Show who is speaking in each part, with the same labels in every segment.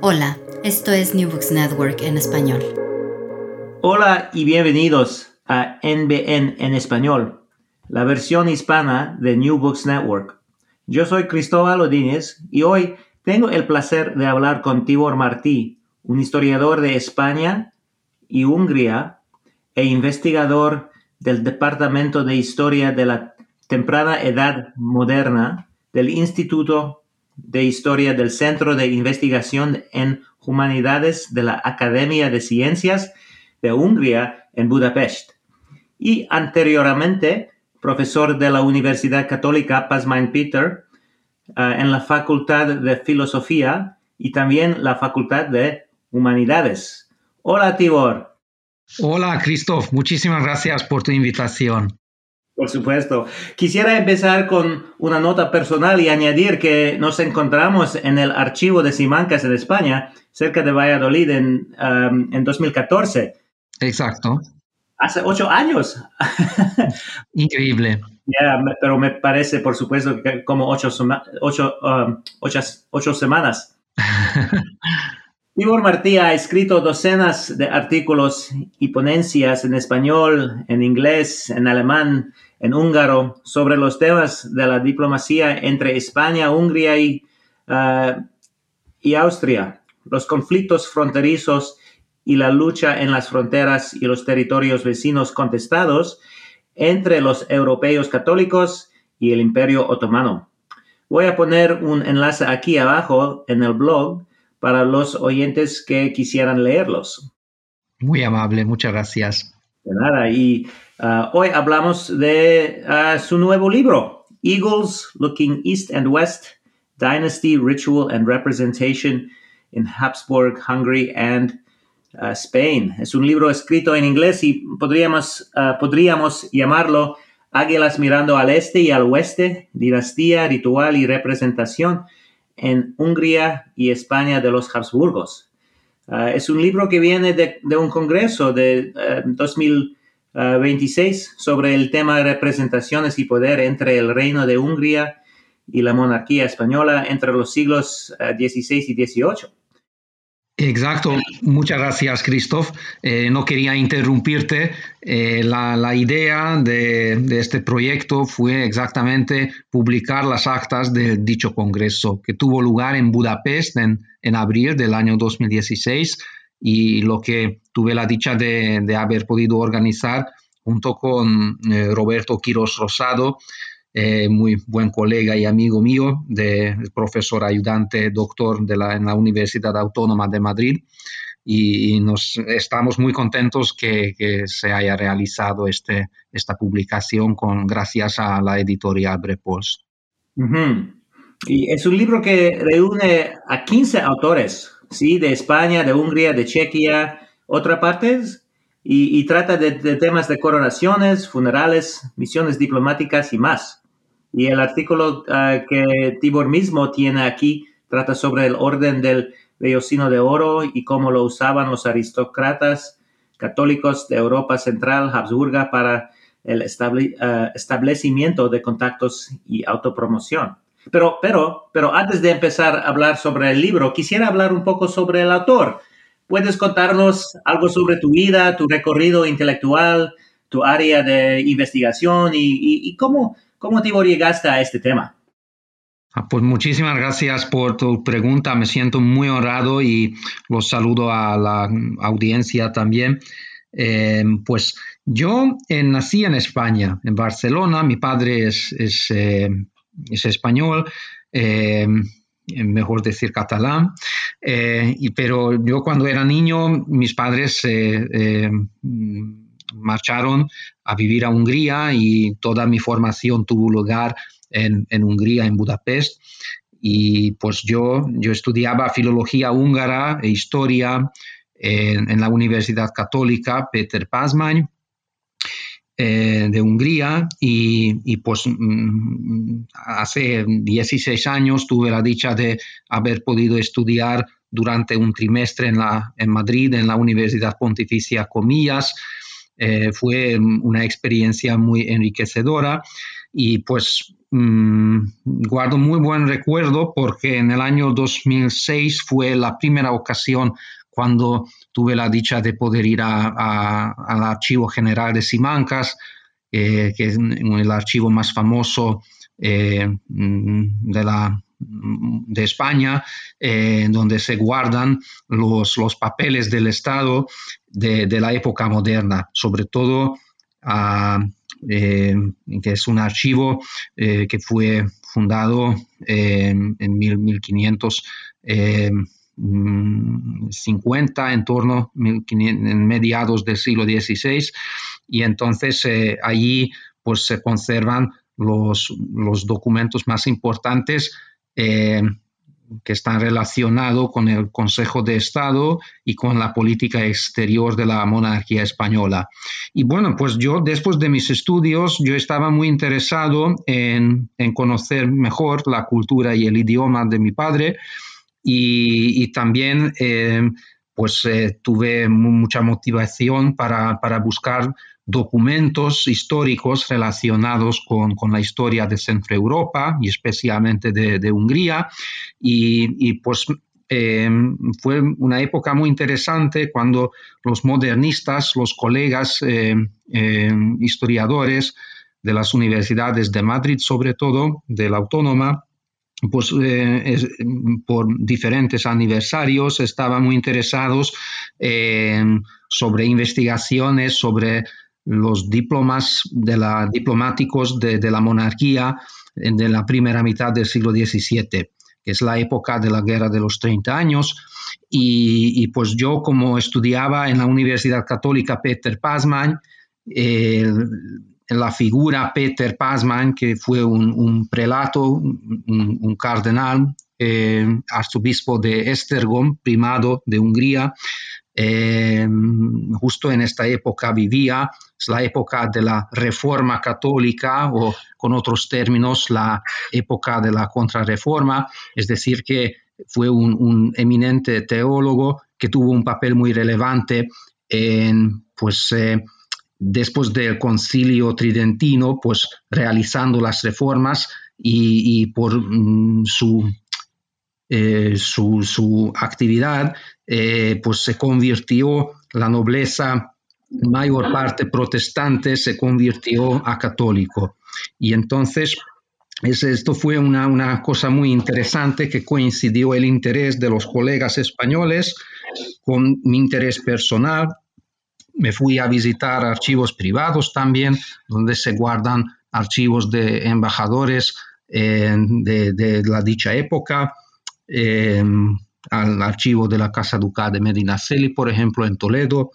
Speaker 1: Hola, esto es New Books Network en español.
Speaker 2: Hola y bienvenidos a NBN en español, la versión hispana de New Books Network. Yo soy Cristóbal Odínez y hoy tengo el placer de hablar con Tibor Martí, un historiador de España y Hungría e investigador del Departamento de Historia de la Temprana Edad Moderna del Instituto de Historia del Centro de Investigación en Humanidades de la Academia de Ciencias de Hungría en Budapest. Y anteriormente, profesor de la Universidad Católica Pazmain Peter eh, en la Facultad de Filosofía y también la Facultad de Humanidades. Hola, Tibor.
Speaker 3: Hola, Christoph. Muchísimas gracias por tu invitación.
Speaker 2: Por supuesto. Quisiera empezar con una nota personal y añadir que nos encontramos en el archivo de Simancas en España, cerca de Valladolid, en, um, en 2014.
Speaker 3: Exacto.
Speaker 2: Hace ocho años.
Speaker 3: Increíble.
Speaker 2: Pero me parece, por supuesto, que como ocho, ocho, um, ocho, ocho semanas. Igor Martí ha escrito docenas de artículos y ponencias en español, en inglés, en alemán, en húngaro sobre los temas de la diplomacia entre España, Hungría y, uh, y Austria, los conflictos fronterizos y la lucha en las fronteras y los territorios vecinos contestados entre los europeos católicos y el Imperio Otomano. Voy a poner un enlace aquí abajo en el blog para los oyentes que quisieran leerlos.
Speaker 3: Muy amable, muchas gracias.
Speaker 2: De nada, y uh, hoy hablamos de uh, su nuevo libro, Eagles Looking East and West, Dynasty, Ritual and Representation in Habsburg, Hungary and uh, Spain. Es un libro escrito en inglés y podríamos, podríamos llamarlo Águilas mirando al este y al oeste, dinastía, ritual y representación en Hungría y España de los Habsburgos. Ah, es un libro que viene de, un congreso de 2026 ah, sobre el tema de representaciones y poder entre el reino de Hungría y la monarquía española entre los siglos XVI ah, y XVIII.
Speaker 3: Exacto, muchas gracias Christoph. Eh, no quería interrumpirte. Eh, la, idea de, este proyecto fue exactamente publicar las actas de dicho congreso que tuvo lugar en Budapest en, abril del año 2016 y lo que tuve la dicha de, haber podido organizar junto con eh, Roberto Quiros Rosado eh, muy buen colega y amigo mío, de profesor ayudante, doctor de la, en la Universidad Autónoma de Madrid. Y, nos estamos muy contentos que, que, se haya realizado este, esta publicación con, gracias a la editorial Brepols.
Speaker 2: Y es un libro que reúne a 15 autores, ¿sí? De España, de Hungría, de Chequia, otras partes, y, trata de, temas de coronaciones, funerales, misiones diplomáticas y más. Y el artículo ah, que Tibor mismo tiene aquí trata sobre el orden del vellocino de oro y cómo lo usaban los aristócratas católicos de Europa Central, Habsburga, para el ah, establecimiento de contactos y autopromoción. Pero, pero, pero antes de empezar a hablar sobre el libro, quisiera hablar un poco sobre el autor. ¿Puedes contarnos algo sobre tu vida, tu recorrido intelectual, tu área de investigación y, y cómo, ¿Cómo te llegaste a este tema?
Speaker 3: Ah, pues muchísimas gracias por tu pregunta. Me siento muy honrado y los saludo a la audiencia también. Eh, pues yo eh, nací en España, en Barcelona. Mi padre es, es, eh, español, mejor decir catalán. Y, pero yo cuando era niño, mis padres marcharon a vivir a Hungría y toda mi formación tuvo lugar en, Hungría, en Budapest. Y pues yo, yo estudiaba filología húngara e historia en, la Universidad Católica Peter Pazman eh, de Hungría y, pues mm, hace 16 años tuve la dicha de haber podido estudiar durante un trimestre en, la, en Madrid, en la Universidad Pontificia Comillas. Eh, fue una experiencia muy enriquecedora y pues Mm, guardo muy buen recuerdo porque en el año 2006 fue la primera ocasión cuando tuve la dicha de poder ir a, a, al Archivo General de Simancas, eh, que es el archivo más famoso eh, mm, de, la, mm, de España, eh, donde se guardan los, papeles del Estado de, la época moderna, sobre todo eh, que es un archivo que fue fundado en 1500. Mm, 50, en torno 1500, en mediados del siglo XVI, y entonces eh, allí pues se conservan los, los documentos más importantes eh, que están relacionados con el Consejo de Estado y con la política exterior de la monarquía española. Y bueno, pues yo después de mis estudios, yo estaba muy interesado en, en conocer mejor la cultura y el idioma de mi padre y, también eh, pues eh, tuve mucha motivación para, para buscar documentos históricos relacionados con, la historia de Centro Europa y especialmente de, Hungría. Y, pues em, fue una época muy interesante cuando los modernistas, los colegas em, em, historiadores de las universidades de Madrid, sobre todo de la Autónoma, pues eh, por diferentes aniversarios estaban muy interesados sobre investigaciones sobre los diplomas de la, diplomáticos de, la monarquía de la primera mitad del siglo XVII, que es la época de la Guerra de los 30 años. Y, pues yo como estudiaba en la Universidad Católica Peter Pazman, la figura Peter Pazman, que fue un, prelato, un, cardenal, eh, arzobispo de Estergom, primado de Hungría, eh, justo en esta época vivía, es la época de la reforma católica o con otros términos la época de la contrarreforma, es decir, que fue un, eminente teólogo que tuvo un papel muy relevante en, pues, eh, después del concilio tridentino, pues realizando las reformas y, por mm, su eh, su, actividad, eh, pues se convirtió la nobleza, mayor parte protestante, se convirtió a católico. Y entonces esto fue una, una, cosa muy interesante que coincidió el interés de los colegas españoles con mi interés personal. Me fui a visitar archivos privados también, donde se guardan archivos de embajadores eh, de, la dicha época. Em, al archivo de la Casa Ducal de Medinaceli, por ejemplo, en Toledo,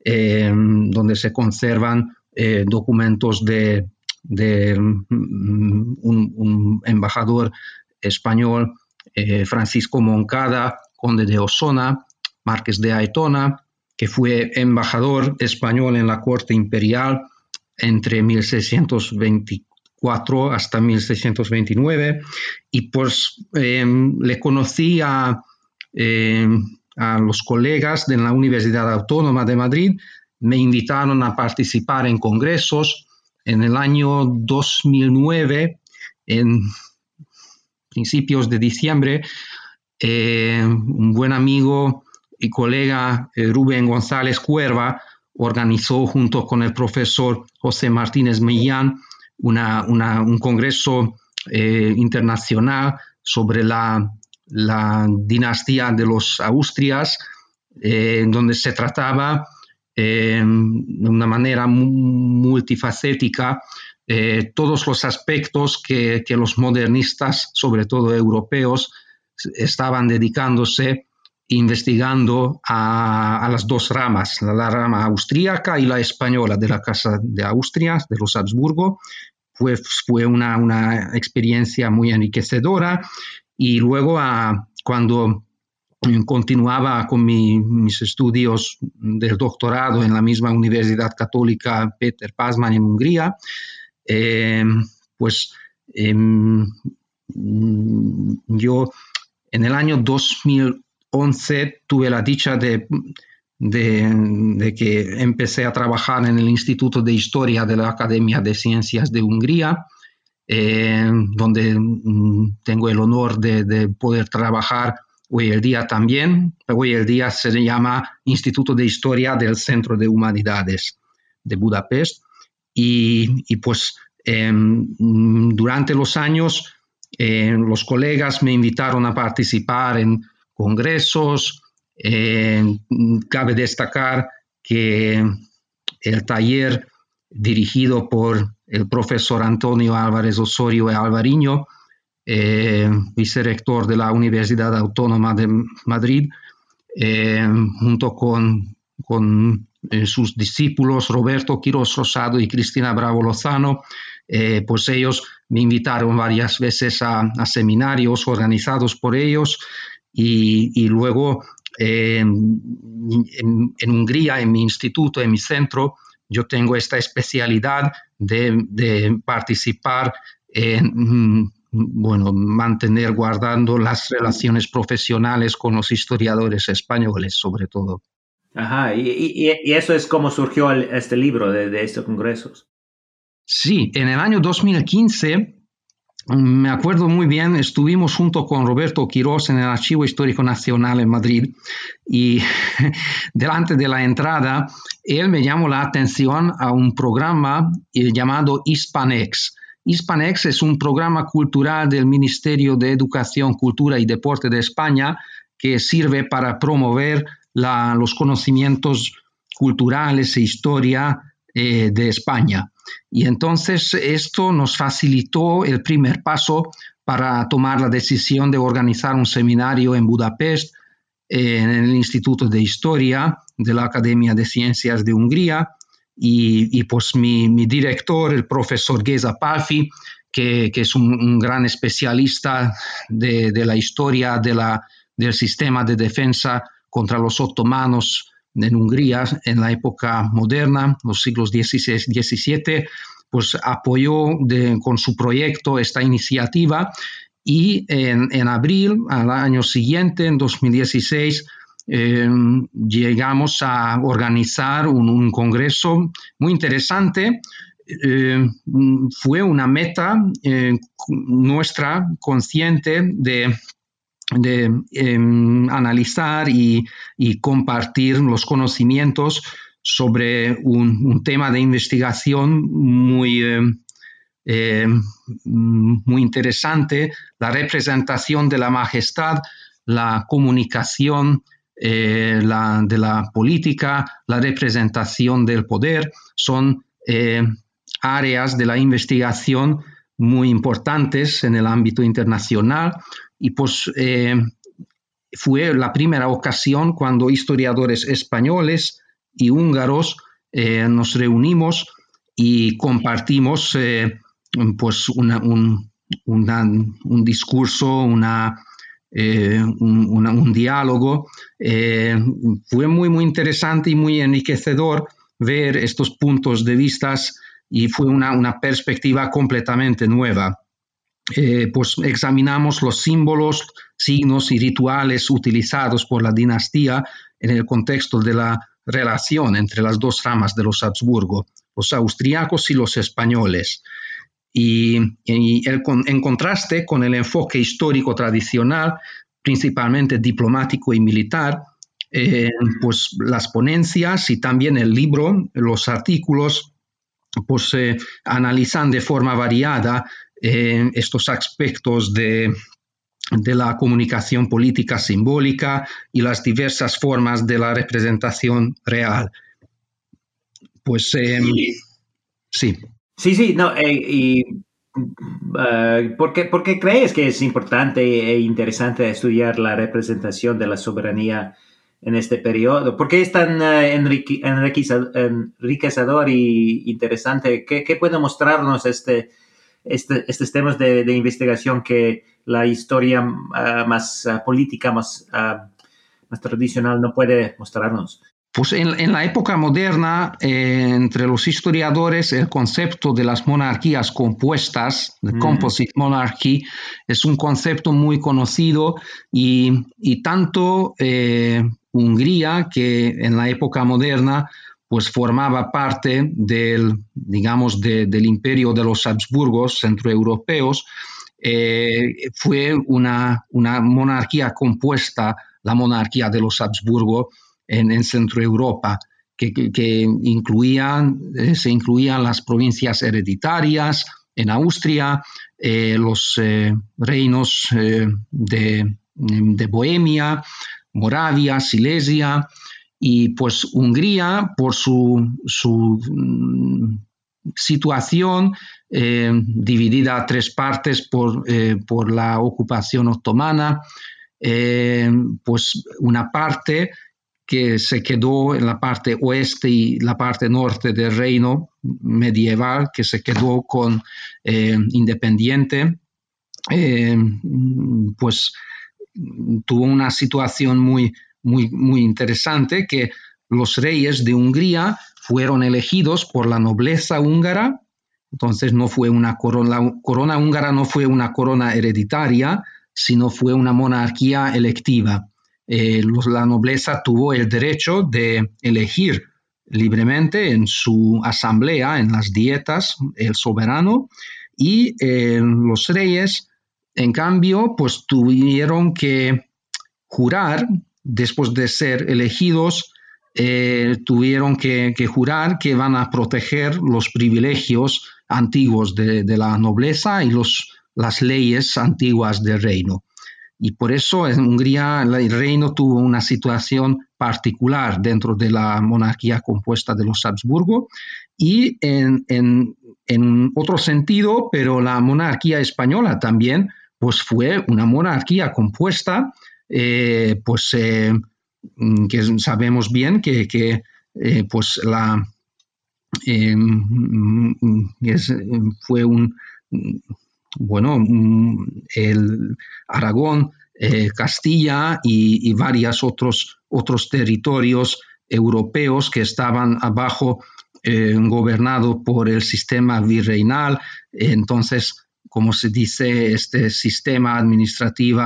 Speaker 3: em, donde se conservan eh, documentos de, mm, un, embajador español, eh, Francisco Moncada, conde de Osona, marqués de Aitona, que fue embajador español en la corte imperial entre 1624 hasta 1629 y pues em, le conocí a, em, a los colegas de la Universidad Autónoma de Madrid, me invitaron a participar en congresos. En el año 2009, en principios de diciembre, em, un buen amigo y colega eh, Rubén González Cuerva organizó junto con el profesor José Martínez Millán una, un congreso internacional sobre la, dinastía de los Austrias, donde se trataba de una manera multifacética todos los aspectos que, los modernistas, sobre todo europeos, estaban dedicándose investigando a, las dos ramas, la, rama austríaca y la española de la Casa de Austria, de los Habsburgo. Fue, fue una, experiencia muy enriquecedora y luego cuando continuaba con mis estudios del doctorado en la misma Universidad Católica Peter Pasman en Hungría, eh, pues em, yo en el año 2011 tuve la dicha de, que empecé a trabajar en el Instituto de Historia de la Academia de Ciencias de Hungría, eh, donde mm, tengo el honor de, poder trabajar hoy el día también. Hoy el día se llama Instituto de Historia del Centro de Humanidades de Budapest. Y, pues em, durante los años eh, los colegas me invitaron a participar en congresos. Eh, cabe destacar que el taller dirigido por el profesor Antonio Álvarez Osorio y Alvariño, eh, vicerector de la Universidad Autónoma de Madrid, junto con, con sus discípulos Roberto Quiroz Rosado y Cristina Bravo Lozano, pues ellos me invitaron varias veces a, seminarios organizados por ellos y, luego en, Hungría, en mi instituto, en mi centro, yo tengo esta especialidad de, participar en, mm, bueno, mantener guardando las relaciones profesionales con los historiadores españoles, sobre todo.
Speaker 2: Ajá, y, eso es como surgió este libro de, de estos congresos.
Speaker 3: Sí, en el año 2015 me acuerdo muy bien, estuvimos junto con Roberto Quirós en el Archivo Histórico Nacional en Madrid y delante de la entrada, él me llamó la atención a un programa eh, llamado Hispanex. Hispanex es un programa cultural del Ministerio de Educación, Cultura y Deporte de España que sirve para promover los conocimientos culturales e historia eh, de España. Y entonces esto nos facilitó el primer paso para tomar la decisión de organizar un seminario en Budapest, en el Instituto de Historia de la Academia de Ciencias de Hungría. Y, pues mi, director, el profesor Geza Palfi, que, es un, gran especialista de, la historia de la, del sistema de defensa contra los otomanos en Hungría en la época moderna, los siglos XVI, XVII, pues apoyó con su proyecto esta iniciativa y en, abril, al año siguiente, en 2016, eh, llegamos a organizar un, congreso muy interesante. Eh, fue una meta eh, nuestra consciente de de em, analizar y, compartir los conocimientos sobre un, tema de investigación muy, em, em, muy interesante, la representación de la majestad, la comunicación eh, de la política, la representación del poder, son eh, áreas de la investigación muy importantes en el ámbito internacional y pues eh, fue la primera ocasión cuando historiadores españoles y húngaros eh, nos reunimos y compartimos eh, pues un, discurso, una, un, diálogo. fue muy, muy interesante y muy enriquecedor ver estos puntos de vista y fue una perspectiva completamente nueva. Eh, pues examinamos los símbolos, signos y rituales utilizados por la dinastía en el contexto de la relación entre las dos ramas de los Habsburgo, los austriacos y los españoles. Y, en contraste con el enfoque histórico tradicional, principalmente diplomático y militar, eh, pues las ponencias y también el libro, los artículos, pues analizan de forma variada estos aspectos de, de la comunicación política simbólica y las diversas formas de la representación real. Pues sí.
Speaker 2: Sí, sí, no, y uh, ¿por, qué, crees que es importante e interesante estudiar la representación de la soberanía en este periodo? ¿Por qué es tan uh, enriquecedor y interesante? ¿Qué, puede mostrarnos este, este, estos temas de, investigación que la historia uh, más política, más, más tradicional no puede mostrarnos?
Speaker 3: Pues en, la época moderna, eh, entre los historiadores, el concepto de las monarquías compuestas, de mm. composite monarchy, es un concepto muy conocido y, tanto eh, Hungría, que en la época moderna pues formaba parte del, digamos, del imperio de los Habsburgos centroeuropeos, eh, fue una, una monarquía compuesta, la monarquía de los Habsburgo, en, Centro Europa, que, incluían, eh, se incluían las provincias hereditarias en Austria, eh, los reinos de, Bohemia, Moravia, Silesia, y pues Hungría, por su, mm, situación dividida a tres partes por, por la ocupación otomana, pues una parte que se quedó en la parte oeste y la parte norte del reino medieval, que se quedó con eh, independiente, eh, pues tuvo una situación muy, muy, muy interesante que los reyes de Hungría fueron elegidos por la nobleza húngara, entonces no fue una corona, la corona húngara no fue una corona hereditaria, sino fue una monarquía electiva. Eh, la nobleza tuvo el derecho de elegir libremente en su asamblea, en las dietas, el soberano, y eh, los reyes, en cambio, pues tuvieron que jurar, después de ser elegidos, eh, tuvieron que, jurar que van a proteger los privilegios antiguos de, la nobleza y los, las leyes antiguas del reino. Y por eso en Hungría el reino tuvo una situación particular dentro de la monarquía compuesta de los Habsburgo y en, otro sentido, pero la monarquía española también, pues fue una monarquía compuesta, eh, pues eh, que sabemos bien que, eh, pues la fue un bueno, mm, el Aragón, Castilla y, varios otros, otros territorios europeos que estaban abajo gobernados por el sistema virreinal. Entonces, como se dice, este sistema administrativo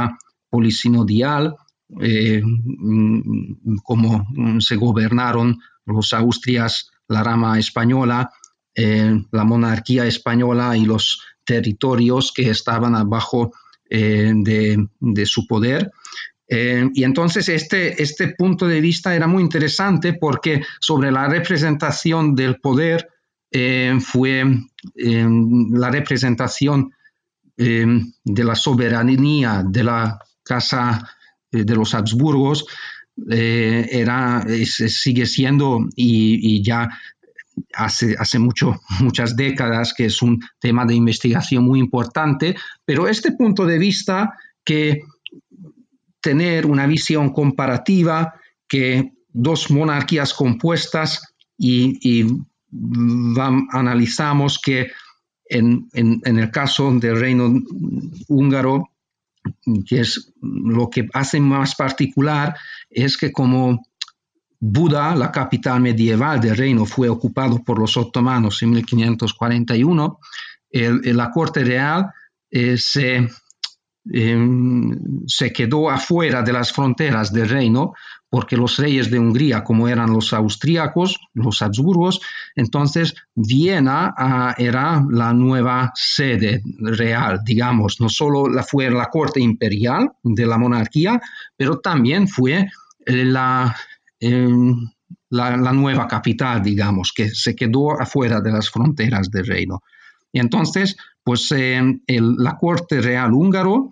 Speaker 3: polisinodial, eh, mm, como se gobernaron los Austrias, la rama española, la monarquía española y los territorios que estaban abajo eh, de, su poder. Eh, y entonces este, este punto de vista era muy interesante porque sobre la representación del poder eh, fue la representación de la soberanía de la Casa de los Habsburgos era, sigue siendo y, y, ya hace, hace mucho, muchas décadas, que es un tema de investigación muy importante, pero este punto de vista que tener una visión comparativa, que dos monarquías compuestas y, analizamos que en, en, el caso del reino húngaro, que es lo que hace más particular, es que como Buda, la capital medieval del reino, fue ocupado por los otomanos en 1541. la corte real eh, em, se quedó afuera de las fronteras del reino porque los reyes de Hungría, como eran los austríacos, los Habsburgos, entonces Viena ah, era la nueva sede real, digamos, no solo la, fue la corte imperial de la monarquía, pero también fue la, la, nueva capital, digamos, que se quedó afuera de las fronteras del reino. Y entonces, pues la Corte Real húngaro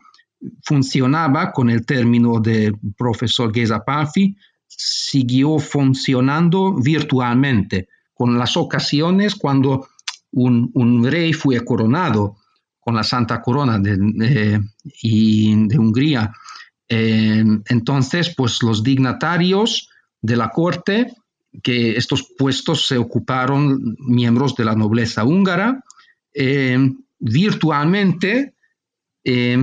Speaker 3: funcionaba con el término del profesor Geza Palfi, siguió funcionando virtualmente, con las ocasiones cuando un, rey fue coronado con la Santa Corona de, de Hungría. Eh, entonces, pues los dignatarios de la corte, que estos puestos se ocuparon miembros de la nobleza húngara, eh, virtualmente, eh,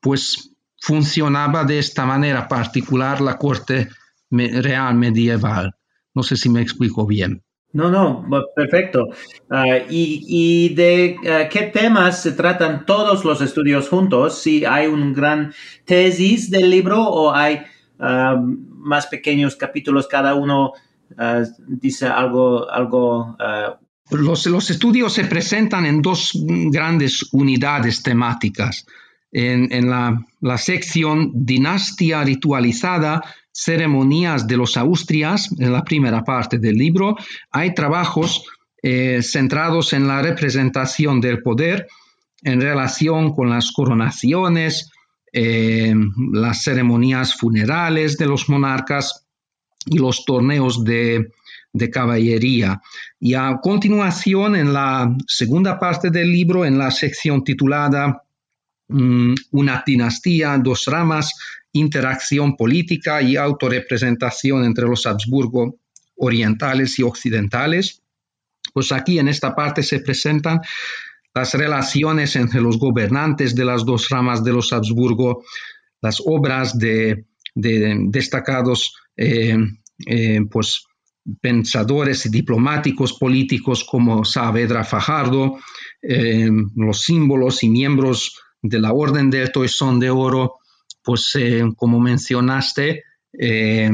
Speaker 3: pues funcionaba de esta manera particular la corte real medieval. No sé si me explico bien.
Speaker 2: No, no, perfecto. Ah, y, de ah, qué temas se tratan todos los estudios juntos? Si hay un gran tesis del libro o hay ah, más pequeños capítulos, cada uno dice algo, algo
Speaker 3: los, los, estudios se presentan en dos grandes unidades temáticas. En, la, sección Dinastía ritualizada ceremonias de los Austrias, en la primera parte del libro, hay trabajos eh, centrados en la representación del poder en relación con las coronaciones, eh, las ceremonias funerales de los monarcas y los torneos de, caballería. Y a continuación, en la segunda parte del libro, en la sección titulada Una dinastía, dos ramas, interacción política y autorrepresentación entre los Habsburgo orientales y occidentales. Pues aquí en esta parte se presentan las relaciones entre los gobernantes de las dos ramas de los Habsburgo, las obras de, destacados eh, eh, pues, pensadores y diplomáticos políticos como Saavedra Fajardo, eh, los símbolos y miembros de la Orden del Toisón de Oro, pues eh, como mencionaste, eh,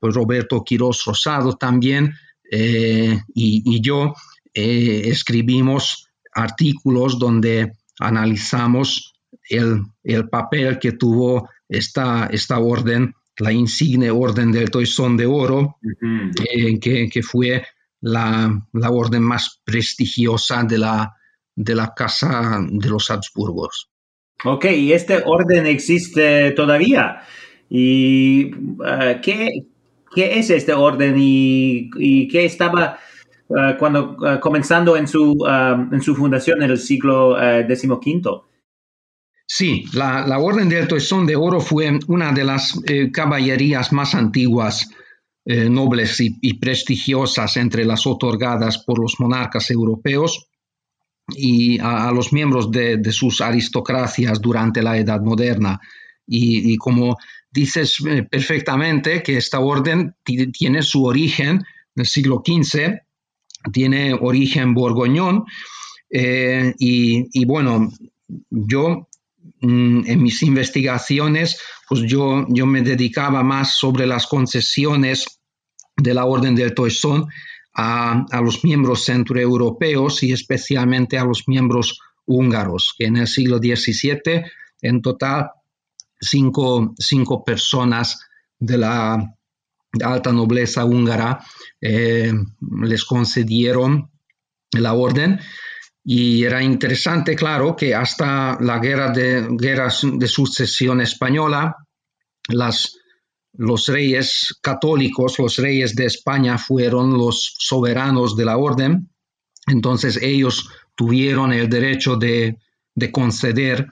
Speaker 3: pues Roberto Quiroz Rosado también eh, y, yo escribimos artículos donde analizamos el, papel que tuvo esta, esta orden, la insigne orden del Toisón de Oro, que, que, fue la, la, orden más prestigiosa de la, de la Casa de los Habsburgos.
Speaker 2: Ok, y este orden existe todavía. ¿Y uh, ¿qué, es este orden y, qué estaba uh, cuando uh, comenzando en su, en su fundación en el siglo XV?
Speaker 3: Sí, la, Orden del Toisón de Oro fue una de las eh, caballerías más antiguas, eh, nobles y, prestigiosas entre las otorgadas por los monarcas europeos y a, los miembros de, sus aristocracias durante la Edad Moderna. Y, como dices eh, perfectamente que esta orden tiene su origen en el siglo XV, tiene origen borgoñón, eh, y, bueno, yo mm, en mis investigaciones, pues yo, yo me dedicaba más sobre las concesiones de la Orden del Toisón a, los miembros centroeuropeos y especialmente a los miembros húngaros, que en el siglo XVII en total cinco, personas de la alta nobleza húngara eh, les concedieron la orden. Y era interesante, claro, que hasta la guerra de, guerra de sucesión española, las los reyes católicos, los reyes de España fueron los soberanos de la orden, entonces ellos tuvieron el derecho de, conceder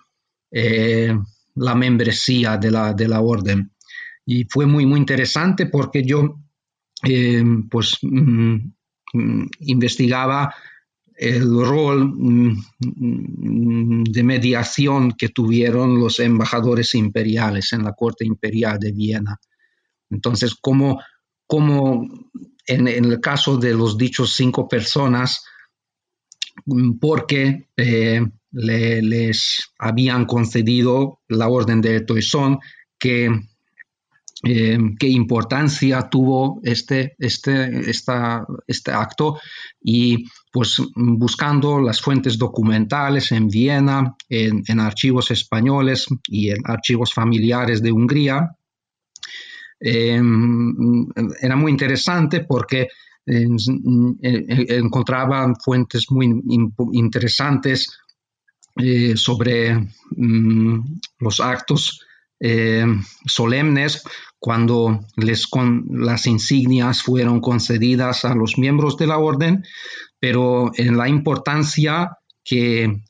Speaker 3: eh, la membresía de la, de la, orden. Y fue muy, muy interesante porque yo eh, pues, mm, investigaba el rol mm, de mediación que tuvieron los embajadores imperiales en la corte imperial de Viena. Entonces, como, en, el caso de los dichos cinco personas, porque eh, les habían concedido la orden de Toisón, que eh, qué importancia tuvo este, este, este acto y pues buscando las fuentes documentales en Viena, en, archivos españoles y en archivos familiares de Hungría, em, era muy interesante porque encontraba fuentes muy interesantes sobre mm, los actos solemnes cuando las insignias fueron concedidas a los miembros de la orden, pero en la importancia que,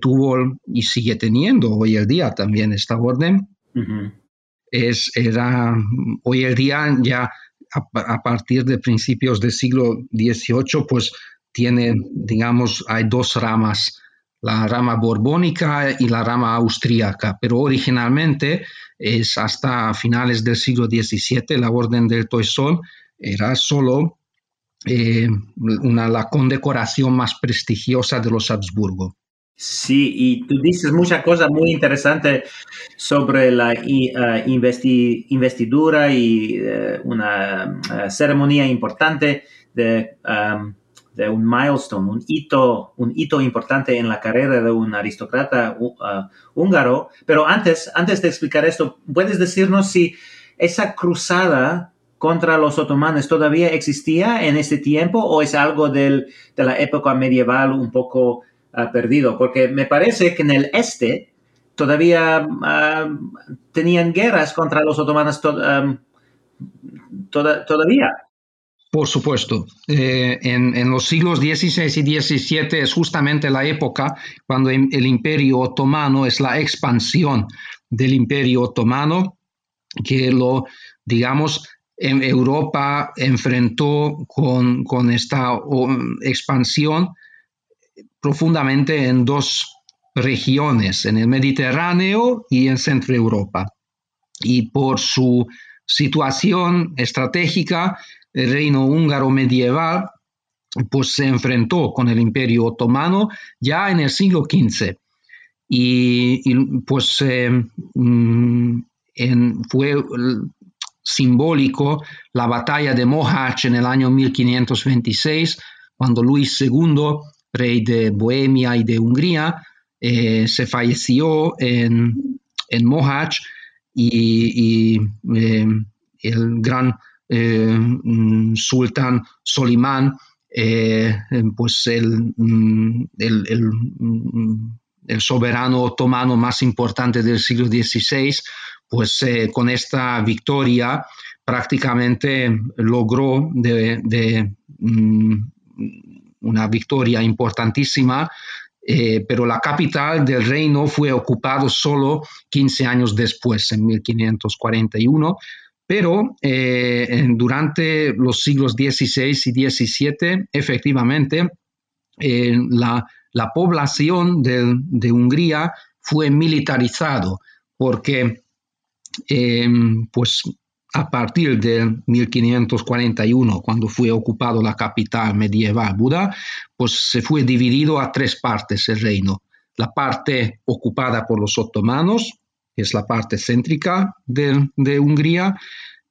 Speaker 3: tuvo y sigue teniendo hoy el día también esta orden, es, era hoy el día ya a, partir de principios del siglo XVIII, pues tiene, digamos, hay dos ramas la rama borbónica y la rama austríaca, pero originalmente es hasta finales del siglo XVII la Orden del Toisón era solo eh, una, la condecoración más prestigiosa de los Habsburgo.
Speaker 2: Sí, y tú dices muchas cosas muy interesantes sobre la uh, investidura y uh, una uh, ceremonia importante de um, de un milestone, un hito, un hito importante en la carrera de un aristócrata uh, húngaro. Pero antes, antes de explicar esto, ¿puedes decirnos si esa cruzada contra los otomanos todavía existía en ese tiempo o es algo del, de la época medieval un poco perdido? Porque me parece que en el este todavía uh, tenían guerras contra los otomanos um, todavía.
Speaker 3: Por supuesto. Eh, en, los siglos XVI y XVII es justamente la época cuando el imperio otomano es la expansión del imperio otomano que lo, digamos, en Europa enfrentó con, con esta expansión profundamente en dos regiones, en el Mediterráneo y en Centro Europa. Y por su situación estratégica, el reino húngaro medieval pues se enfrentó con el imperio otomano ya en el siglo XV. Y, pues eh, mm, fue simbólico la batalla de Mohacs en el año 1526, cuando Luis II, rey de Bohemia y de Hungría, eh, se falleció en, en Mohacs y, eh, el gran eh, mm, sultán Solimán, pues mm, mm, el, soberano otomano más importante del siglo XVI, pues con esta victoria prácticamente logró de, una victoria importantísima pero la capital del reino fue ocupado solo 15 años después, en 1541, pero eh, durante los siglos XVI y XVII, efectivamente, eh, la, población de, Hungría fue militarizado porque eh, pues, a partir de 1541, cuando fue ocupado la capital medieval Buda, pues se fue dividido a tres partes el reino. La parte ocupada por los otomanos, que es la parte céntrica de, Hungría,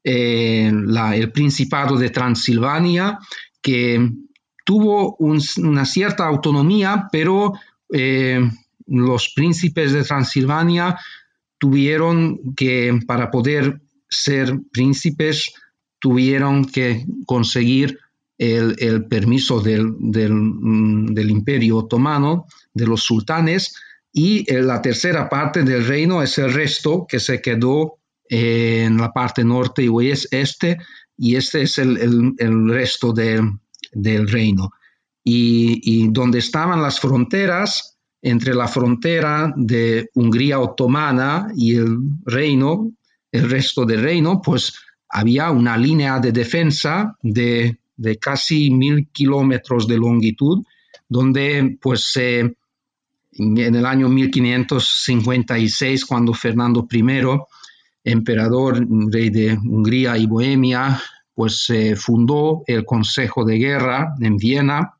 Speaker 3: eh, el Principado de Transilvania, que tuvo una cierta autonomía, pero eh, los príncipes de Transilvania tuvieron que, para poder ser príncipes, tuvieron que conseguir el, permiso del, del, imperio otomano, de los sultanes, y eh, la tercera parte del reino es el resto que se quedó eh, en la parte norte y oeste, y este es el, resto del reino. Y, donde estaban las fronteras, entre la frontera de Hungría otomana y el reino, el resto del reino, pues había una línea de defensa de, casi mil kilómetros de longitud, donde pues en el año 1556, cuando Fernando I, emperador, rey de Hungría y Bohemia, pues se fundó el Consejo de Guerra en Viena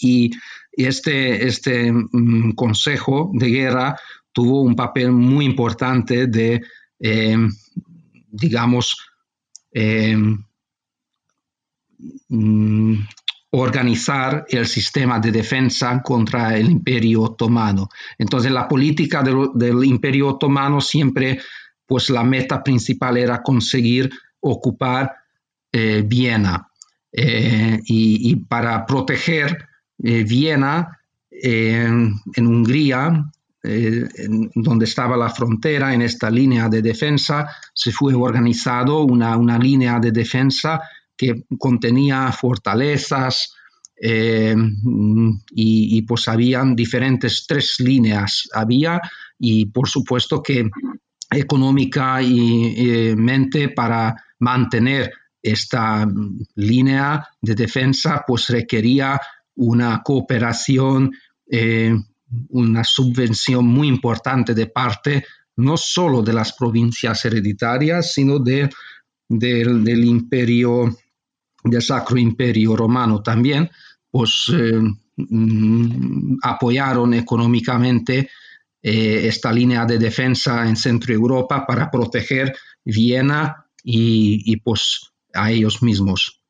Speaker 3: y este, este mm, Consejo de Guerra tuvo un papel muy importante de, eh, digamos, eh, mm, organizar el sistema de defensa contra el imperio otomano. Entonces la política del, imperio otomano siempre, pues la meta principal era conseguir ocupar eh, Viena. y, para proteger Viena en Hungría, donde estaba la frontera, en esta línea de defensa, se fue organizado una, una línea de defensa que contenía fortalezas, eh, y, pues habían diferentes tres líneas había y por supuesto que económica y, mente para mantener esta línea de defensa pues requería una cooperación eh, una subvención muy importante de parte no solo de las provincias hereditarias sino de, del imperio del Sacro Imperio Romano también pues eh, mm, apoyaron económicamente eh, esta línea de defensa en Centro Europa para proteger Viena y, pues a ellos mismos.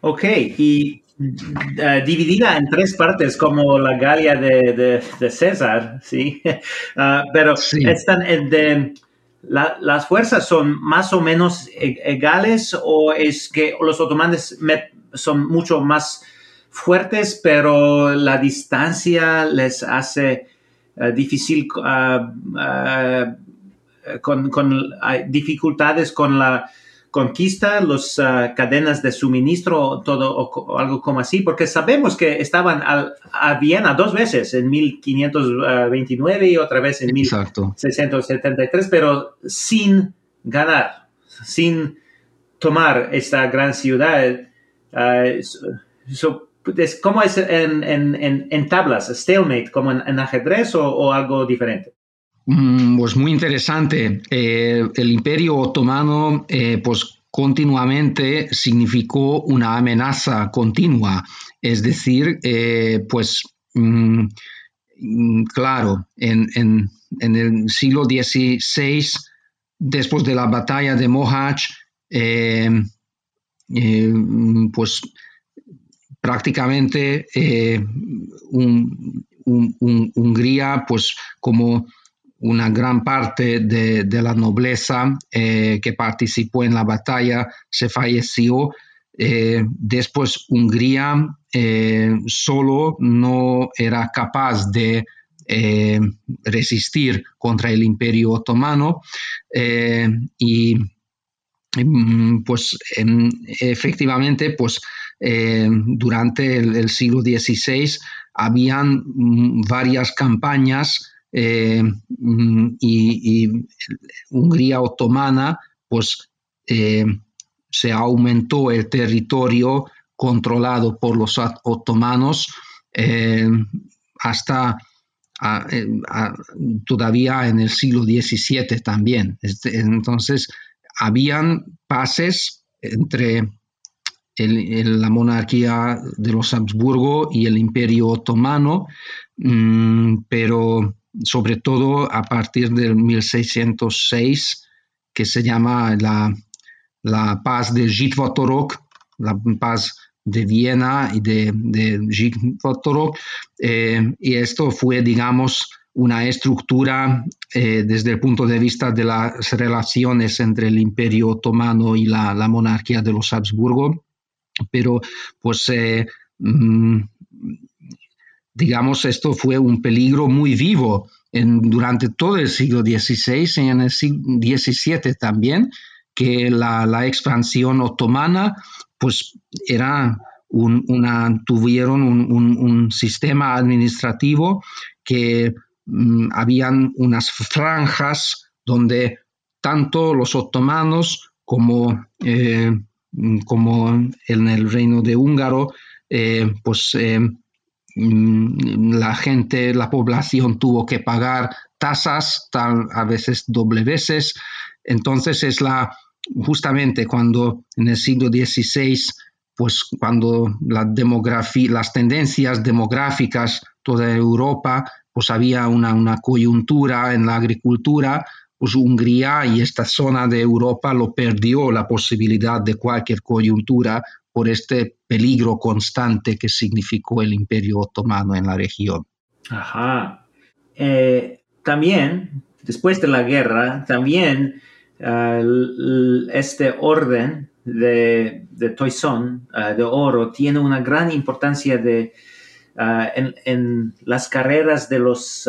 Speaker 2: Ok, y eh, dividida en tres partes como la Galia de, César, ¿sí? Ah, pero están de, las fuerzas son más o menos e-, egales o es que los otomanes son mucho más fuertes, pero la distancia les hace eh, difícil, ah, ah, con, dificultades con la conquista, las ah, cadenas de suministro, todo o, algo como así, porque sabemos que estaban a Viena dos veces, en 1529 y otra vez en 1673, pero sin ganar, sin tomar esta gran ciudad. ¿Cómo es en, en, en, tablas, stalemate, como en, ajedrez o, algo diferente?
Speaker 3: Mm, pues muy interesante. Eh, el imperio otomano, eh, pues continuamente significó una amenaza continua. Es decir, eh, pues mm, mm, claro, en, en, el siglo XVI, después de la batalla de Mohács, pues prácticamente eh, Hungría, pues como una gran parte de, la nobleza eh, que participó en la batalla se falleció. Eh, después Hungría solo no era capaz de resistir contra el imperio otomano y mm, pues efectivamente pues eh, durante el, siglo XVI habían mm, varias campañas eh, mm, y, Hungría otomana pues eh, se aumentó el territorio controlado por los otomanos hasta todavía en el siglo XVII también. Este, entonces, habían pases entre la monarquía de los Habsburgo y el imperio otomano, mm, pero sobre todo a partir del 1606, que se llama la, la paz de Žitvatorok, la paz de Viena y de, de eh, y esto fue, digamos, una estructura eh, desde el punto de vista de las relaciones entre el imperio otomano y la, la monarquía de los Habsburgo, pero pues eh, mm, digamos esto fue un peligro muy vivo durante todo el siglo XVI y en el siglo XVII también, que la, expansión otomana pues era una, tuvieron un, sistema administrativo que mm, habían unas franjas donde tanto los otomanos como eh, Mm, como en el reino de húngaro, eh, pues eh, la gente, la población tuvo que pagar tasas, tal, a veces doble veces. Entonces es la justamente cuando en el siglo XVI, pues cuando la demografía, las tendencias demográficas toda Europa, pues había una, una coyuntura en la agricultura, pues Hungría y esta zona de Europa lo perdió la posibilidad de cualquier coyuntura por este peligro constante que significó el imperio otomano en la región.
Speaker 2: Ajá. Eh, también, después de la guerra, también eh, este orden de, de Toisón, de oro, tiene una gran importancia de, en, en, las carreras de los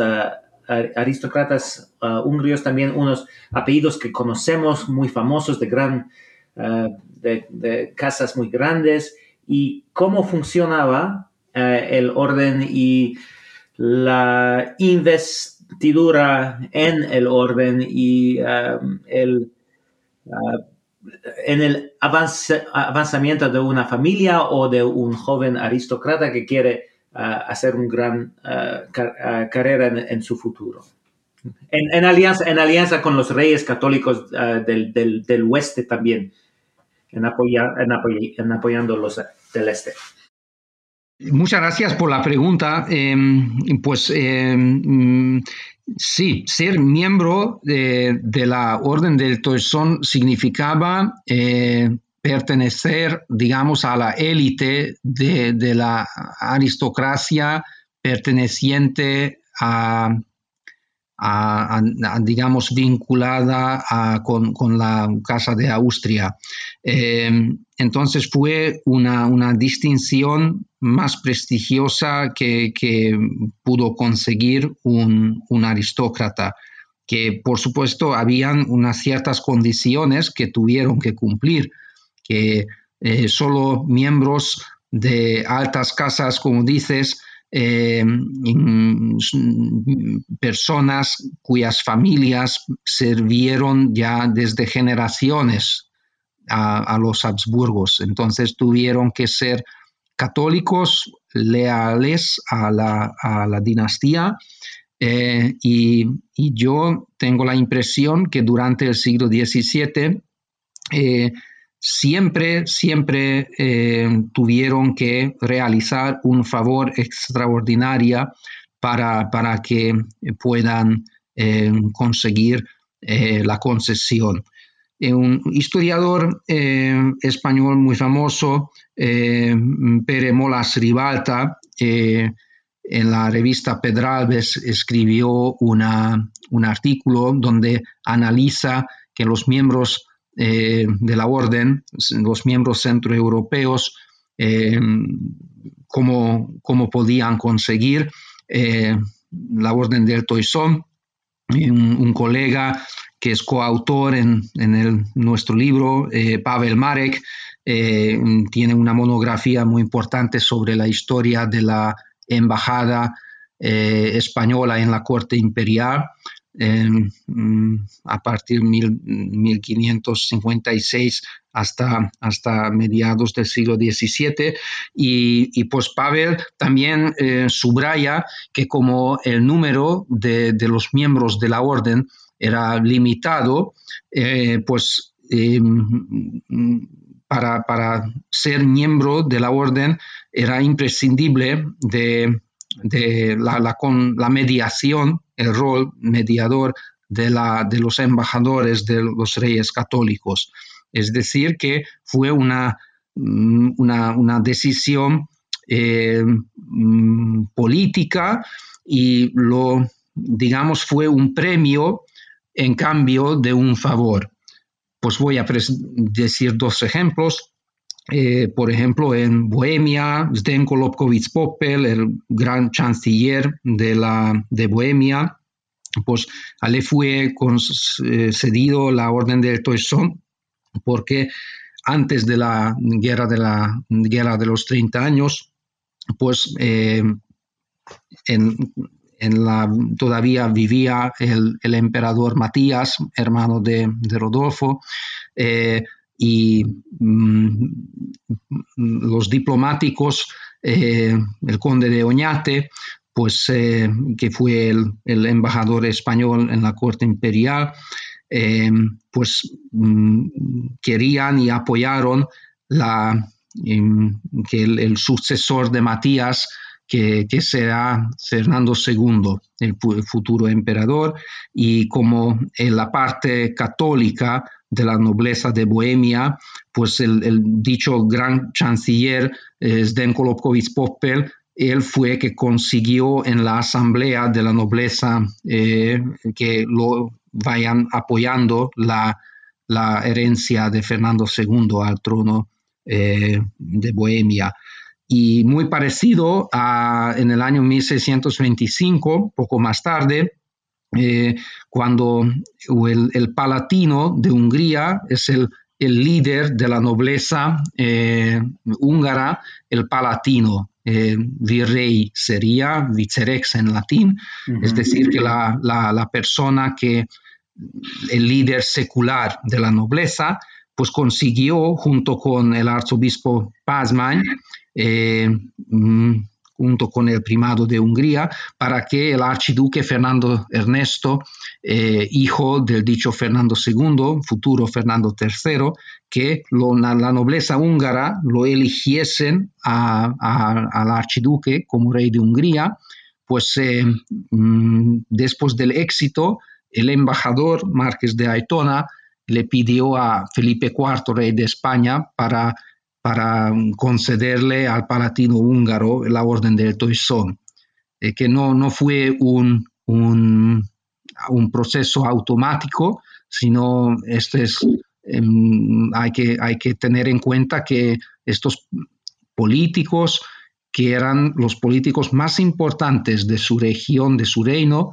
Speaker 2: aristócratas húngaros, también unos apellidos que conocemos muy famosos de gran de, casas muy grandes y cómo funcionaba eh, el orden y la investidura en el orden y um, el, en el avanzamiento de una familia o de un joven aristócrata que quiere hacer una gran carrera en, su futuro. En, alianza, en alianza con los reyes católicos del, del, del oeste también en, en, apoyando los del este.
Speaker 3: Muchas gracias por la pregunta. Em, pues em, sí, ser miembro de, la Orden del Toisón significaba eh, pertenecer, digamos, a la élite de, de, la aristocracia perteneciente a, digamos, vinculada con, la Casa de Austria. Eh, entonces fue una, distinción más prestigiosa que, pudo conseguir un, aristócrata, que por supuesto habían unas ciertas condiciones que tuvieron que cumplir, que eh, solo miembros de altas casas, como dices, eh, personas cuyas familias sirvieron ya desde generaciones a, los Habsburgos. Entonces tuvieron que ser católicos leales a la, dinastía. Eh, y, yo tengo la impresión que durante el siglo XVII siempre, siempre eh, tuvieron que realizar un favor extraordinario para, para que puedan eh, conseguir eh, la concesión. un historiador español muy famoso, Pere Molas Ribalta, en la revista Pedralbes escribió una, un artículo donde analiza que los miembros eh, de la orden, los miembros centroeuropeos, eh, cómo, podían conseguir eh, la orden del Toisón. Un, colega que es coautor en, nuestro libro, Pavel Marek, tiene una monografía muy importante sobre la historia de la embajada española en la corte imperial. Mm, a partir de 1556 hasta, hasta mediados del siglo XVII. Y, pues Pavel también eh, subraya que como el número de, los miembros de la orden era limitado, eh, pues em, para, para, ser miembro de la orden era imprescindible de, la, con la mediación el rol mediador de, la, de los embajadores de los reyes católicos. Es decir, que fue una, mm, una, decisión eh, mm, política y lo, digamos, fue un premio en cambio de un favor. Pues voy a decir dos ejemplos. Eh, por ejemplo, en Bohemia, Zdenko Lobkowicz Popel, el gran chanciller de, la, de Bohemia, pues le fue concedido la orden de Toisón porque antes de la guerra de, la, guerra de los 30 años, pues eh, en, la, todavía vivía el, emperador Matías, hermano de, Rodolfo, eh, y mm, los diplomáticos, eh, el conde de Oñate, pues eh, que fue el, embajador español en la corte imperial, eh, pues mm, querían y apoyaron la, que el, sucesor de Matías, que, que, será Fernando II, el, futuro emperador, y como en la parte católica de la nobleza de Bohemia, pues el, dicho gran chanciller eh, Zdenko Lobkowicz-Poppel, él fue que consiguió en la asamblea de la nobleza eh, que lo vayan apoyando la, la herencia de Fernando II al trono de Bohemia. Y muy parecido a en el año 1625, poco más tarde, cuando el, Palatino de Hungría es el, líder de la nobleza húngara, el Palatino, eh, virrey sería vicerex en latín, es decir, que la, persona que, el líder secular de la nobleza, pues consiguió junto con el arzobispo Pazman, eh, mm, junto con el primado de Hungría, para que el archiduque Fernando Ernesto, eh, hijo del dicho Fernando II, futuro Fernando III, que la nobleza húngara lo eligiesen al archiduque como rey de Hungría, pues eh, mm, después del éxito, el embajador Márquez de Aitona le pidió a Felipe IV, rey de España, para para concederle al palatino húngaro la orden del Toisón, eh, que no, no fue un, un, proceso automático, sino este es, em, hay, que, hay que tener en cuenta que estos políticos, que eran los políticos más importantes de su región, de su reino,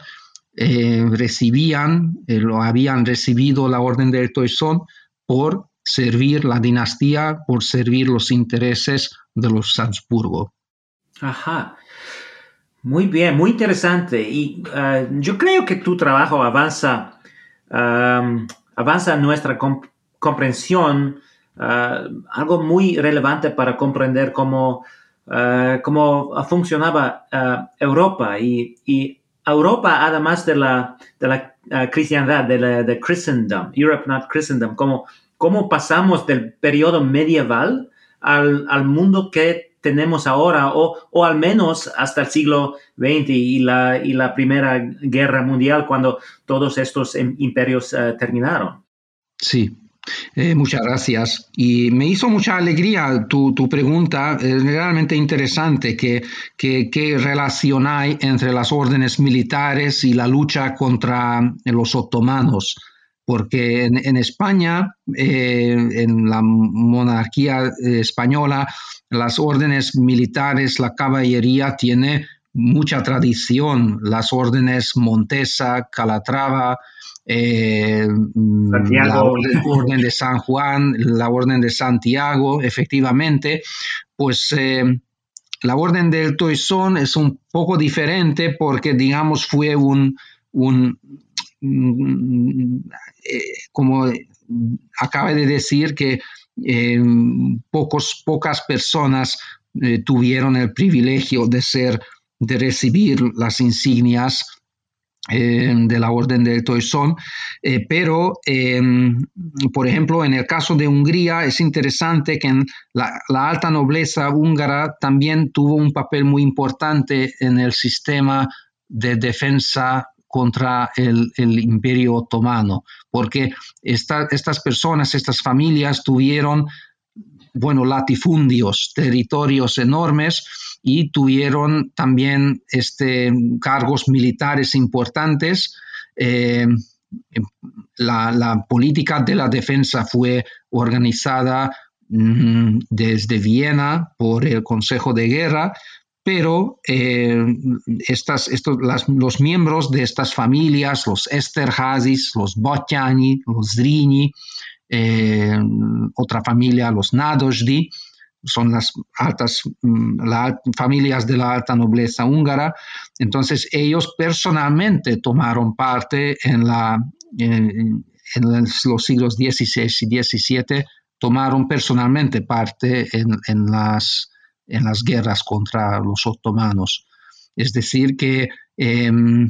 Speaker 3: eh, recibían, eh, lo habían recibido la orden del Toisón por servir la dinastía, por servir los intereses de los Habsburgo.
Speaker 2: Ajá. Muy bien, muy interesante. Y uh, yo creo que tu trabajo avanza, avanza nuestra comprensión, uh, algo muy relevante para comprender cómo, uh, cómo funcionaba Europa. Y, y, Europa, además de la, de la cristiandad, de la de Christendom, Europe not Christendom, como cómo pasamos del periodo medieval al, mundo que tenemos ahora, o, al menos hasta el siglo XX y la, y la Primera Guerra Mundial, cuando todos estos em, imperios eh, terminaron.
Speaker 3: Sí, eh, muchas gracias. Y me hizo mucha alegría tu, pregunta, es realmente interesante que, que, relación hay entre las órdenes militares y la lucha contra los otomanos porque en, España, eh, en la monarquía eh, española, las órdenes militares, la caballería tiene mucha tradición, las órdenes Montesa, Calatrava, eh, la orden, de San Juan, la orden de Santiago, efectivamente, pues la orden del Toisón es un poco diferente porque, digamos, fue un, un eh, como acaba de decir, que eh, pocos, pocas personas eh, tuvieron el privilegio de ser, de recibir las insignias de la Orden del Toisón, pero, por ejemplo, en el caso de Hungría es interesante que la, la, alta nobleza húngara también tuvo un papel muy importante en el sistema de defensa contra el, imperio otomano, porque estas personas, estas familias tuvieron, bueno, latifundios, territorios enormes y tuvieron también este, cargos militares importantes. Eh, la, política de la defensa fue organizada mm, desde Viena por el Consejo de Guerra, pero eh, estas, estos, los miembros de estas familias, los Esterhazis, los Botjani, los Drini, eh, otra familia, los Nadojdi, son las altas mm, familias de la alta nobleza húngara. Entonces ellos personalmente tomaron parte en, la, en, los siglos XVI y XVII, tomaron personalmente parte en las en las guerras contra los otomanos. Es decir, que...
Speaker 2: Em,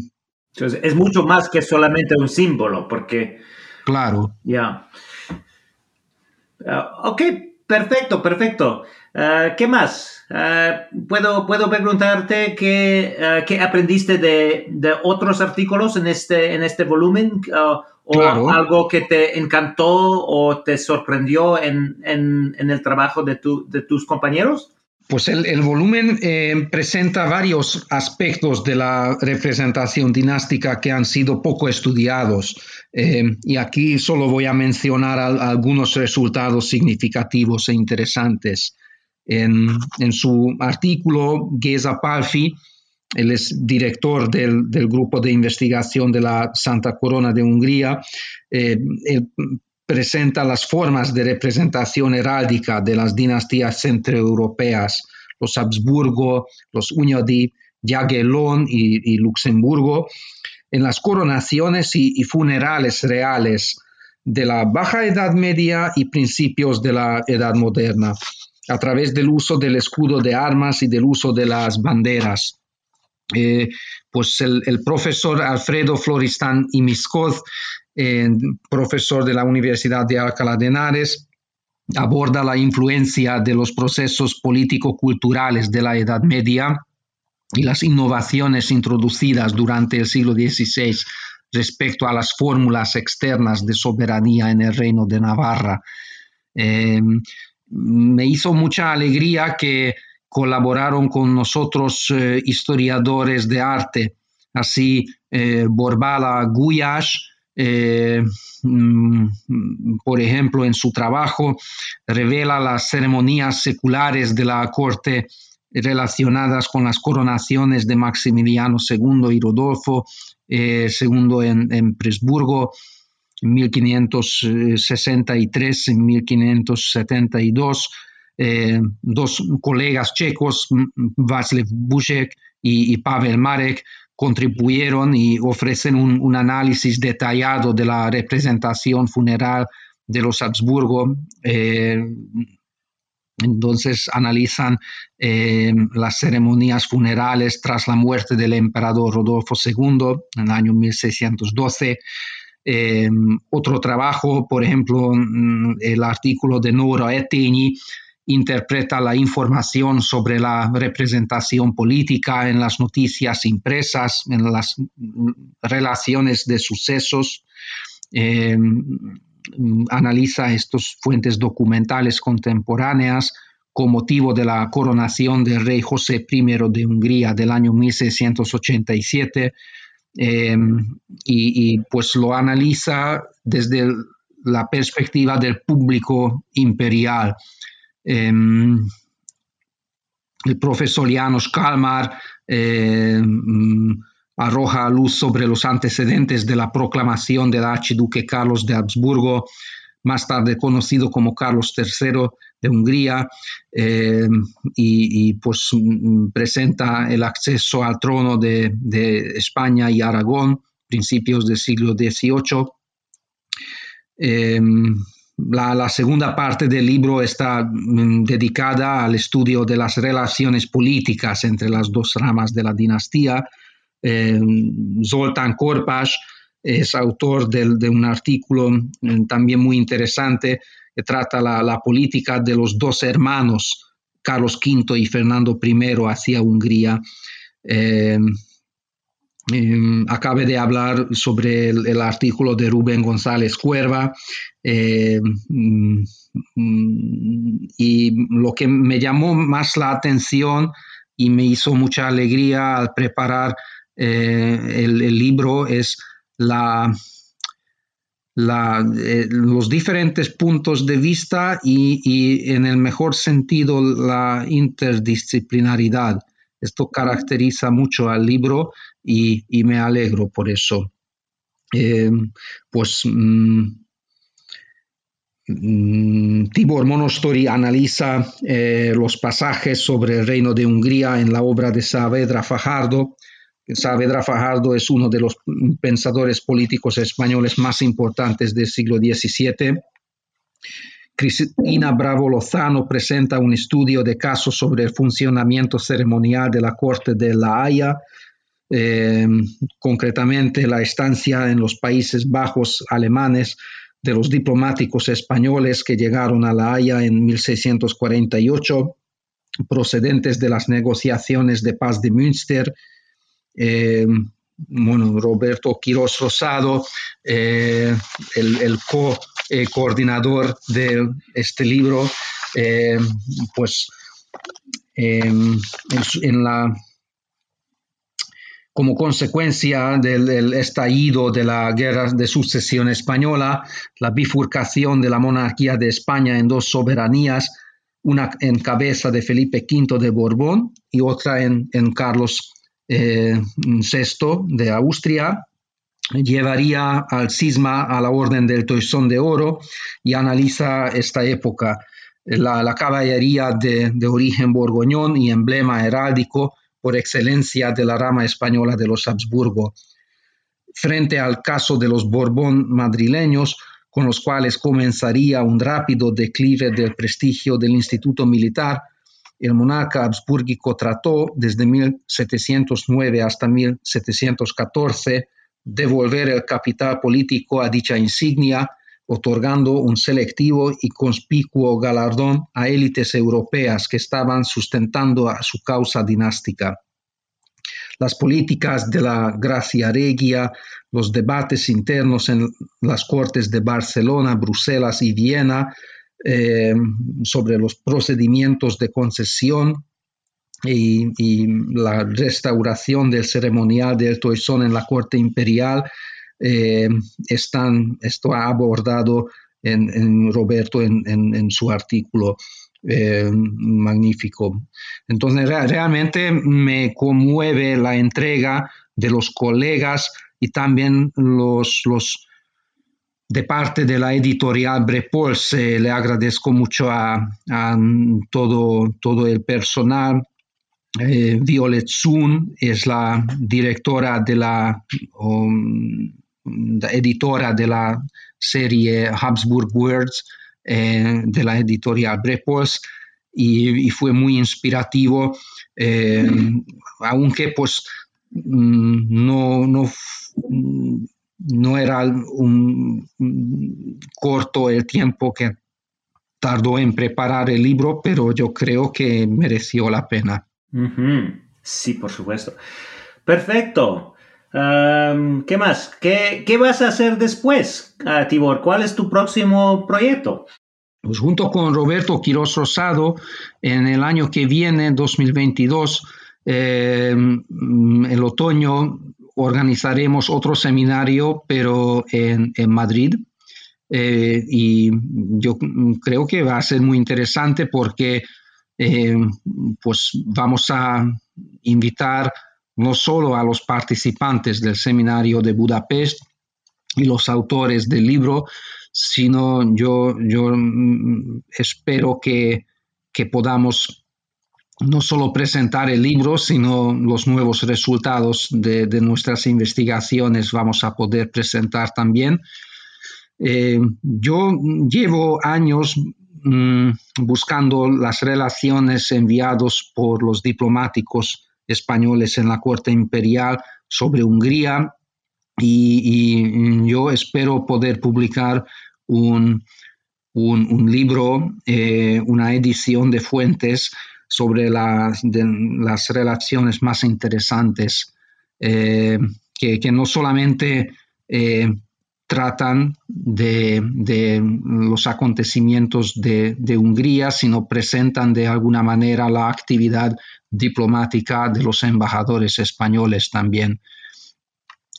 Speaker 2: es mucho más que solamente un símbolo, porque...
Speaker 3: Claro.
Speaker 2: Ya. Ah, ok, perfecto, perfecto. Ah, ¿Qué más? Ah, ¿puedo, ¿Puedo preguntarte qué, qué aprendiste de, de, otros artículos en este, en este volumen? ¿O algo que te encantó o te sorprendió en, en, en el trabajo de, tu, de tus compañeros?
Speaker 3: Pues el, volumen eh, presenta varios aspectos de la representación dinástica que han sido poco estudiados eh, y aquí solo voy a mencionar algunos resultados significativos e interesantes. En, su artículo, Geza Palfi, él es director del, grupo de investigación de la Santa Corona de Hungría, eh, presenta las formas de representación heráldica de las dinastías centroeuropeas, los Habsburgo, los Uñodi, Jagellón y, Luxemburgo, en las coronaciones y, funerales reales de la Baja Edad Media y principios de la Edad Moderna, a través del uso del escudo de armas y del uso de las banderas. Eh, pues el, profesor Alfredo Floristán y Miscoz profesor de la Universidad de Alcalá de Henares, aborda la influencia de los procesos político-culturales de la Edad Media y las innovaciones introducidas durante el siglo XVI respecto a las fórmulas externas de soberanía en el reino de Navarra. Em, me hizo mucha alegría que colaboraron con nosotros eh, historiadores de arte, así eh, Borbala Guyash, eh, mm, por ejemplo, en su trabajo, revela las ceremonias seculares de la corte relacionadas con las coronaciones de Maximiliano II y Rodolfo II eh, en, Presburgo en 1563 y 1572. Eh, dos colegas checos, Václav Bušek y, y Pavel Marek, contribuyeron y ofrecen un, análisis detallado de la representación funeral de los Habsburgo. Eh, entonces analizan eh, las ceremonias funerales tras la muerte del emperador Rodolfo II en el año 1612. Eh, otro trabajo, por ejemplo, mm, el artículo de Nora Ettigny interpreta la información sobre la representación política en las noticias impresas, en las relaciones de sucesos, eh, analiza estas fuentes documentales contemporáneas con motivo de la coronación del rey José I de Hungría del año 1687 eh, y, y pues lo analiza desde la perspectiva del público imperial. Em, el profesor Janos Kalmar em, arroja luz sobre los antecedentes de la proclamación del archiduque Carlos de Habsburgo, más tarde conocido como Carlos III de Hungría, em, y, pues mm, presenta el acceso al trono de, España y Aragón, principios del siglo XVIII. La, segunda parte del libro está mm, dedicada al estudio de las relaciones políticas entre las dos ramas de la dinastía. Eh, Zoltán Korpas es autor de, un artículo mm, también muy interesante que trata la, política de los dos hermanos, Carlos V y Fernando I, hacia Hungría. Eh, eh, de hablar sobre el, artículo de Rubén González Cuerva eh, mm, y lo que me llamó más la atención y me hizo mucha alegría al preparar eh, el, libro es la, los diferentes puntos de vista y, en el mejor sentido la interdisciplinaridad. Esto caracteriza mucho al libro y, me alegro por eso. Eh, pues mm, mm, Tibor Monostori analiza eh, los pasajes sobre el reino de Hungría en la obra de Saavedra Fajardo. Saavedra Fajardo es uno de los pensadores políticos españoles más importantes del siglo XVII. Cristina Bravo Lozano presenta un estudio de casos sobre el funcionamiento ceremonial de la Corte de La Haya eh, concretamente la estancia en los Países Bajos alemanes de los diplomáticos españoles que llegaron a La Haya en 1648, procedentes de las negociaciones de paz de Münster. Eh, bueno, Roberto Quirós Rosado, eh, el, co-coordinador de este libro, pues em, en, la, como consecuencia del, estallido de la guerra de sucesión española, la bifurcación de la monarquía de España en dos soberanías, una en cabeza de Felipe V de Borbón y otra en, Carlos VI eh, de Austria, llevaría al cisma a la Orden del Toisón de Oro y analiza esta época. La, caballería de, origen borgoñón y emblema heráldico por excelencia de la rama española de los Habsburgo. Frente al caso de los Borbón madrileños, con los cuales comenzaría un rápido declive del prestigio del Instituto Militar, el monarca habsburgico trató desde 1709 hasta 1714 devolver el capital político a dicha insignia, otorgando un selectivo y conspicuo galardón a élites europeas que estaban sustentando a su causa dinástica. Las políticas de la Gracia Regia, los debates internos en las cortes de Barcelona, Bruselas y Viena eh, sobre los procedimientos de concesión y, la restauración del ceremonial del toisón en la corte imperial eh, están, esto ha abordado en, Roberto en, su artículo eh, magnífico. Entonces, realmente me conmueve la entrega de los colegas y también los, los de parte de la editorial Brepols. le agradezco mucho a, a, todo, todo el personal eh, Violet Sun es la directora de la, editora de la serie Habsburg Words eh, de la editorial Brepos y, fue muy inspirativo, eh, aunque pues mm, no, no, no era un, corto el tiempo que tardó en preparar el libro, pero yo creo que mereció la pena.
Speaker 2: Sí, por supuesto. Perfecto. ¿Qué más? ¿Qué, vas a hacer después, uh, Tibor? ¿Cuál es tu próximo proyecto?
Speaker 3: Pues junto con Roberto Quiroz Rosado, en el año que viene, 2022, em, el otoño, organizaremos otro seminario, pero en, Madrid. Eh, y yo creo que va a ser muy interesante porque eh, pues vamos a invitar no solo a los participantes del seminario de Budapest y los autores del libro, sino yo, yo mm, espero que, podamos no solo presentar el libro, sino los nuevos resultados de, nuestras investigaciones vamos a poder presentar también. Eh, yo llevo años Mm, buscando las relaciones enviadas por los diplomáticos españoles en la corte imperial sobre Hungría. Y, yo espero poder publicar un, un, libro, eh, una edición de fuentes sobre las relaciones más interesantes, eh, que, que, no solamente eh, tratan de, los acontecimientos de, Hungría, sino presentan de alguna manera la actividad diplomática de los embajadores españoles también.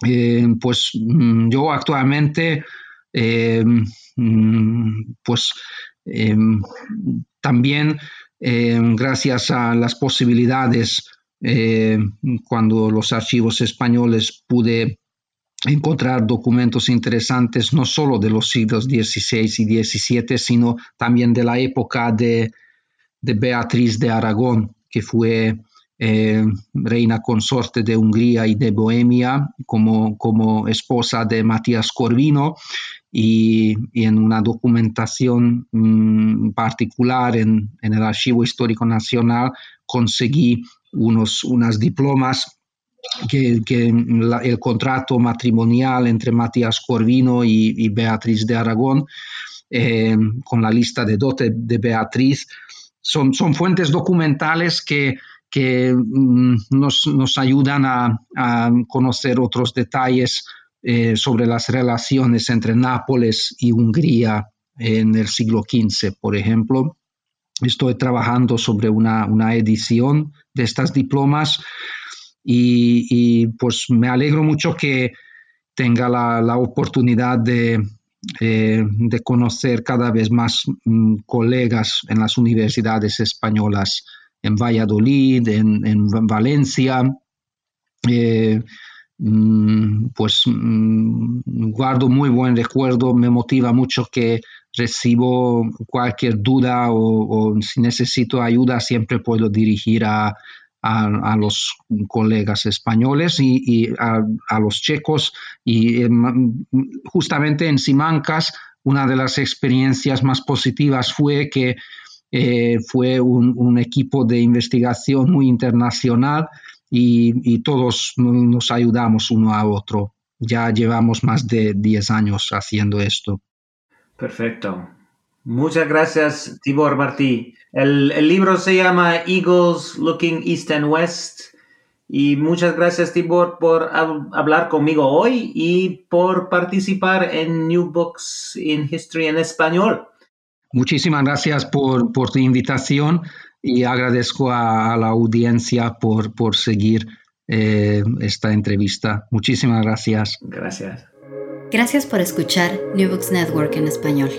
Speaker 3: Eh, pues mm, yo actualmente, eh, mm, pues em, también gracias a las posibilidades eh, cuando los archivos españoles pude encontrar documentos interesantes no solo de los siglos XVI y XVII, sino también de la época de, Beatriz de Aragón, que fue eh, reina consorte de Hungría y de Bohemia como, como esposa de Matías Corvino. Y, en una documentación mm, particular en, el Archivo Histórico Nacional conseguí unos, unas diplomas que, el contrato matrimonial entre Matías Corvino y, Beatriz de Aragón, eh, con la lista de dote de Beatriz, son, son fuentes documentales que, mm, nos, ayudan a, conocer otros detalles eh, sobre las relaciones entre Nápoles y Hungría en el siglo XV, por ejemplo. estoy trabajando sobre una, edición de estas diplomas y, pues me alegro mucho que tenga la, oportunidad de, eh, de, conocer cada vez más mm, colegas en las universidades españolas, en Valladolid, en, Valencia. Eh, mm, pues mm, guardo muy buen recuerdo, me motiva mucho que recibo cualquier duda o, si necesito ayuda siempre puedo dirigir a, los colegas españoles y, a, los checos. Y eh, justamente en Simancas, una de las experiencias más positivas fue que eh, fue un, equipo de investigación muy internacional y, y, todos nos ayudamos uno a otro. Ya llevamos más de 10 años haciendo esto.
Speaker 2: Perfecto. Muchas gracias, Tibor Martí. El, libro se llama Eagles Looking East and West. Y muchas gracias, Tibor, por hablar conmigo hoy y por participar en New Books in History en español.
Speaker 3: Muchísimas gracias por, tu invitación y agradezco a, la audiencia por, por seguir eh, esta entrevista. Muchísimas gracias.
Speaker 2: Gracias.
Speaker 1: Gracias por escuchar New Books Network en español.